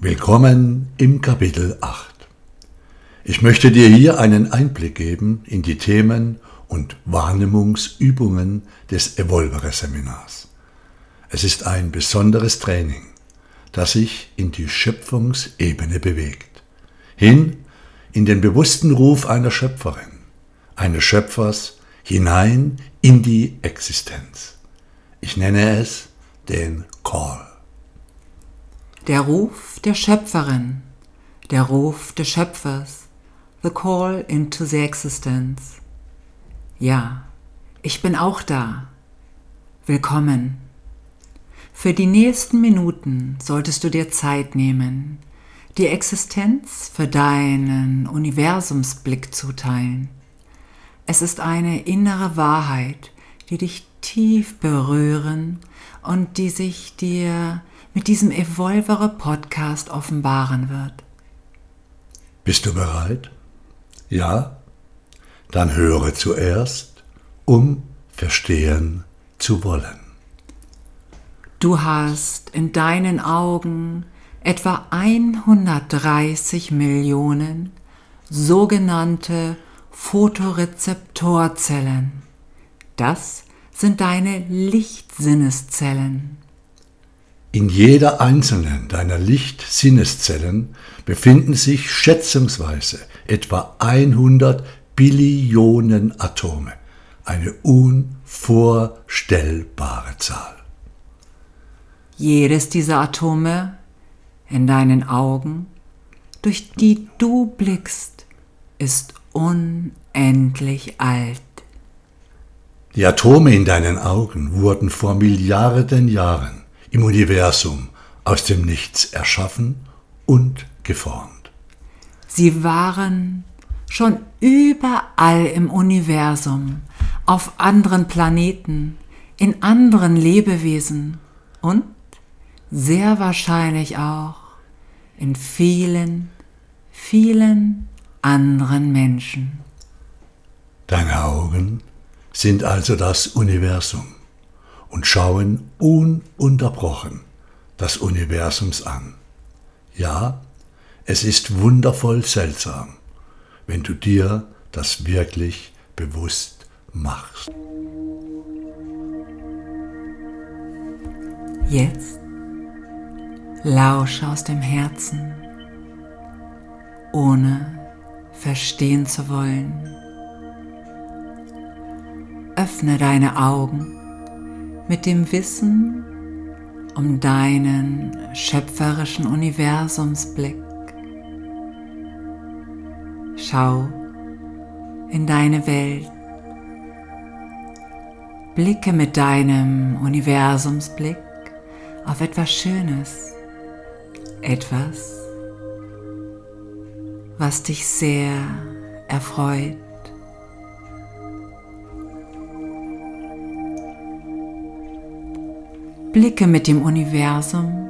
Willkommen im Kapitel 8. Ich möchte dir hier einen Einblick geben in die Themen und Wahrnehmungsübungen des Evolvere Seminars. Es ist ein besonderes Training, das sich in die Schöpfungsebene bewegt, hin in den bewussten Ruf einer Schöpferin, eines Schöpfers hinein in die Existenz. Ich nenne es den Call. Der Ruf der Schöpferin, der Ruf des Schöpfers, the call into the existence. Ja, ich bin auch da. Willkommen. Für die nächsten Minuten solltest du dir Zeit nehmen, die Existenz für deinen Universumsblick zuteilen. Es ist eine innere Wahrheit, die dich tief berühren und die sich dir mit diesem Evolvere Podcast offenbaren wird. Bist du bereit? Ja? Dann höre zuerst, um verstehen zu wollen. Du hast in deinen Augen etwa 130 Millionen sogenannte Photorezeptorzellen. Das sind deine Lichtsinneszellen. In jeder einzelnen deiner Lichtsinneszellen befinden sich schätzungsweise etwa 100 Billionen Atome, eine unvorstellbare Zahl. Jedes dieser Atome in deinen Augen, durch die du blickst, ist unendlich alt. Die Atome in deinen Augen wurden vor Milliarden Jahren im Universum aus dem Nichts erschaffen und geformt. Sie waren schon überall im Universum, auf anderen Planeten, in anderen Lebewesen und sehr wahrscheinlich auch in vielen, vielen anderen Menschen. Deine Augen sind also das Universum und schauen ununterbrochen das Universums an. Ja, es ist wundervoll seltsam, wenn du dir das wirklich bewusst machst. Jetzt lausche aus dem Herzen, ohne verstehen zu wollen. Öffne deine Augen mit dem Wissen um deinen schöpferischen Universumsblick. Schau in deine Welt. Blicke mit deinem Universumsblick auf etwas Schönes, etwas, was dich sehr erfreut. Blicke mit dem Universum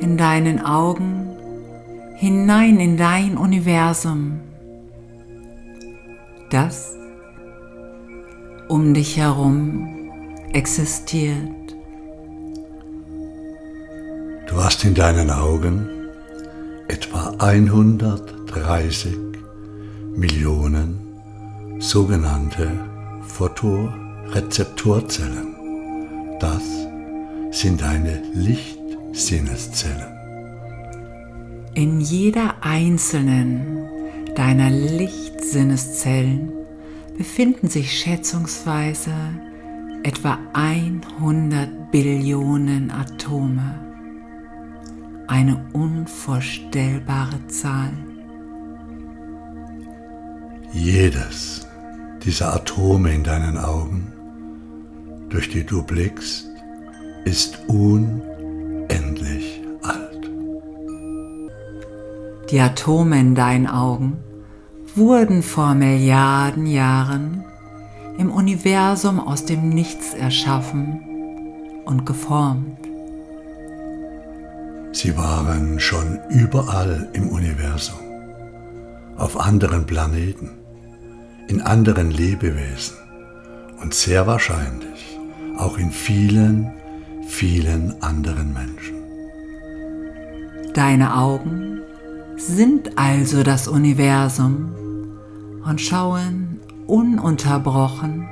in deinen Augen hinein in dein Universum, das um dich herum existiert. Du hast in deinen Augen etwa 130 Millionen sogenannte Photorezeptorzellen. Das sind deine Lichtsinneszellen. In jeder einzelnen deiner Lichtsinneszellen befinden sich schätzungsweise etwa 100 Billionen Atome eine unvorstellbare Zahl. Jedes dieser Atome in deinen Augen, durch die du blickst, ist unendlich alt. Die Atome in deinen Augen wurden vor Milliarden Jahren im Universum aus dem Nichts erschaffen und geformt. Sie waren schon überall im Universum, auf anderen Planeten, in anderen Lebewesen und sehr wahrscheinlich auch in vielen, vielen anderen Menschen. Deine Augen sind also das Universum und schauen ununterbrochen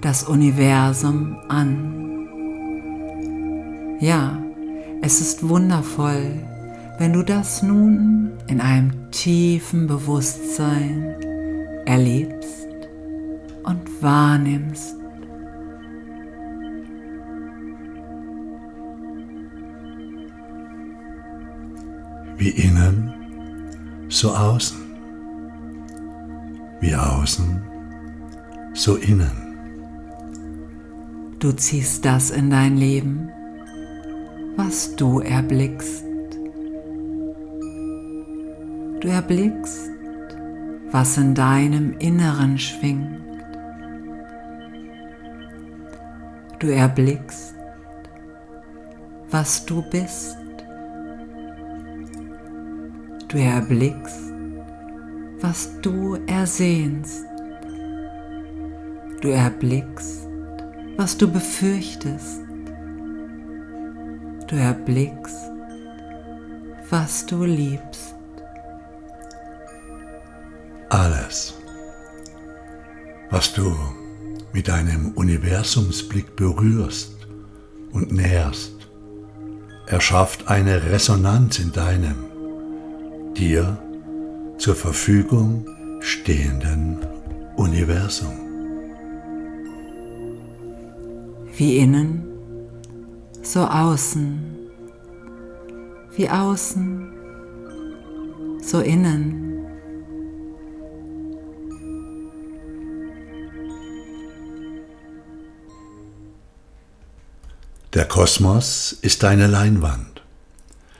das Universum an. Ja, es ist wundervoll, wenn du das nun in einem tiefen Bewusstsein erlebst und wahrnimmst. Wie innen, so außen. Wie außen, so innen. Du ziehst das in dein Leben, was du erblickst. Du erblickst, was in deinem Inneren schwingt. Du erblickst, was du bist. Du erblickst, was du ersehnst. Du erblickst, was du befürchtest. Du erblickst, was du liebst. Alles, was du mit deinem Universumsblick berührst und nährst, erschafft eine Resonanz in deinem, dir zur Verfügung stehenden Universum. Wie innen, so außen. Wie außen, so innen. Der Kosmos ist deine Leinwand.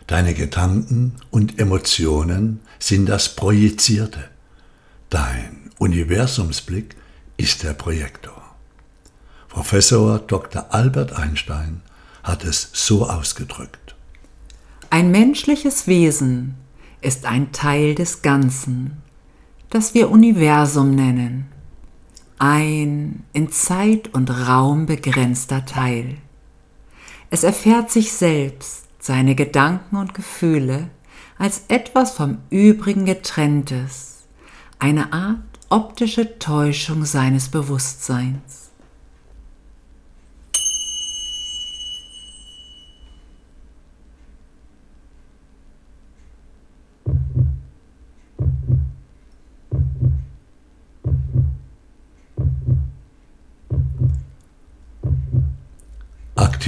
Deine Gedanken und Emotionen sind das Projizierte. Dein Universumsblick ist der Projektor. Professor Dr. Albert Einstein hat es so ausgedrückt. Ein menschliches Wesen ist ein Teil des Ganzen, das wir Universum nennen. Ein in Zeit und Raum begrenzter Teil. Es erfährt sich selbst, seine Gedanken und Gefühle als etwas vom Übrigen getrenntes, eine Art optische Täuschung seines Bewusstseins.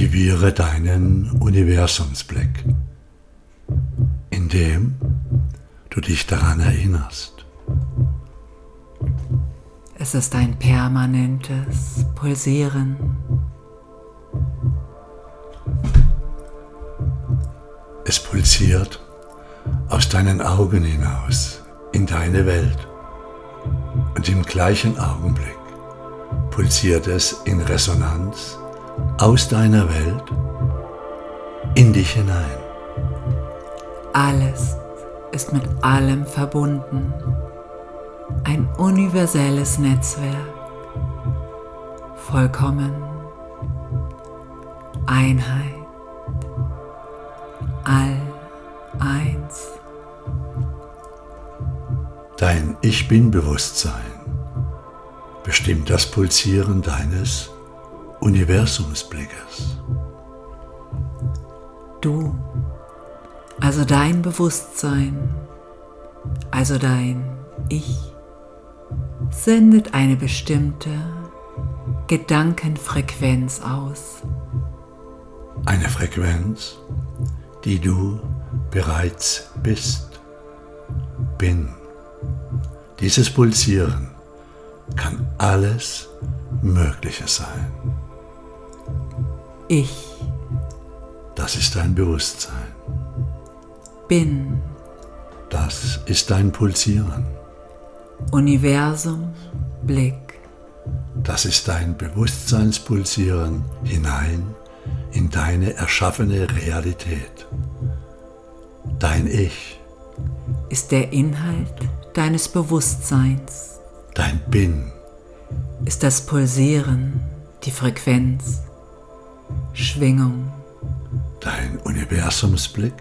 Aktiviere deinen Universumsblick, indem du dich daran erinnerst. Es ist ein permanentes Pulsieren. Es pulsiert aus deinen Augen hinaus in deine Welt. Und im gleichen Augenblick pulsiert es in Resonanz aus deiner Welt in dich hinein. Alles ist mit allem verbunden. Ein universelles Netzwerk. Vollkommen. Einheit. All eins. Dein Ich Bin-Bewusstsein bestimmt das Pulsieren deines Universumsblickes. Du, also dein Bewusstsein, also dein Ich, sendet eine bestimmte Gedankenfrequenz aus. Eine Frequenz, die du bereits bist, bin. Dieses Pulsieren kann alles Mögliche sein. Ich Das ist dein Bewusstsein. bin Das ist dein Pulsieren. Universum Blick. Das ist dein Bewusstseinspulsieren hinein in deine erschaffene Realität. Dein Ich, ist der Inhalt deines Bewusstseins, dein Bin, ist das Pulsieren, die Frequenz, Schwingung, dein Universumsblick,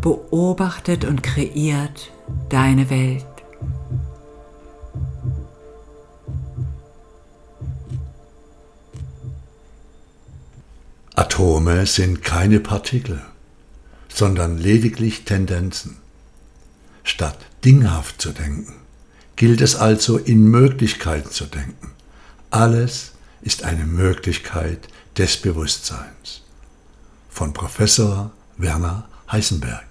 beobachtet und kreiert deine Welt. Atome sind keine Partikel, sondern lediglich Tendenzen. Statt dinghaft zu denken, gilt es also in Möglichkeiten zu denken. Alles ist eine Möglichkeit des Bewusstseins. Von Professor Werner Heisenberg.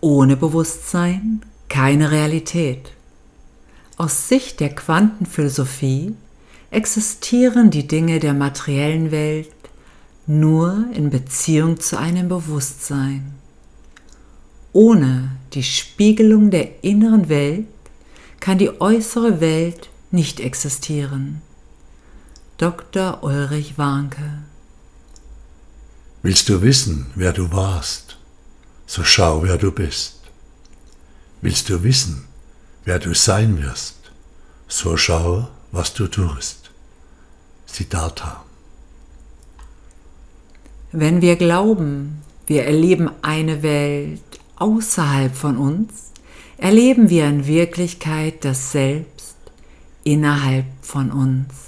Ohne Bewusstsein keine Realität. Aus Sicht der Quantenphilosophie existieren die Dinge der materiellen Welt nur in Beziehung zu einem Bewusstsein. Ohne die Spiegelung der inneren Welt kann die äußere Welt nicht existieren. Dr. Ulrich Warnke Willst du wissen, wer du warst, so schau, wer du bist. Willst du wissen, wer du sein wirst, so schau, was du tust. Siddhartha wenn wir glauben, wir erleben eine Welt außerhalb von uns, erleben wir in Wirklichkeit das Selbst innerhalb von uns.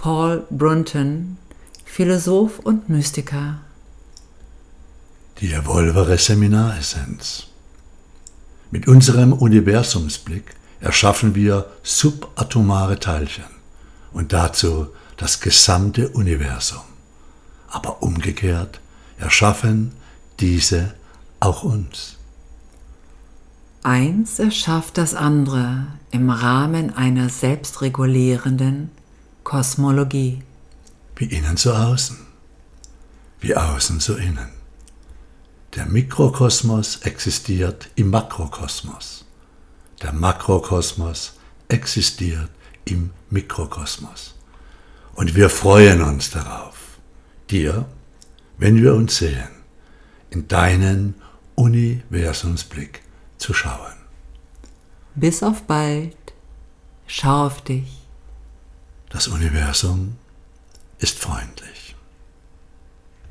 Paul Brunton, Philosoph und Mystiker. Die Evolvere Seminaressenz. Mit unserem Universumsblick erschaffen wir subatomare Teilchen und dazu das gesamte Universum aber umgekehrt erschaffen diese auch uns. Eins erschafft das andere im Rahmen einer selbstregulierenden Kosmologie. Wie innen so außen, wie außen so innen. Der Mikrokosmos existiert im Makrokosmos. Der Makrokosmos existiert im Mikrokosmos. Und wir freuen uns darauf dir, wenn wir uns sehen, in deinen Universumsblick zu schauen. Bis auf bald, schau auf dich. Das Universum ist freundlich.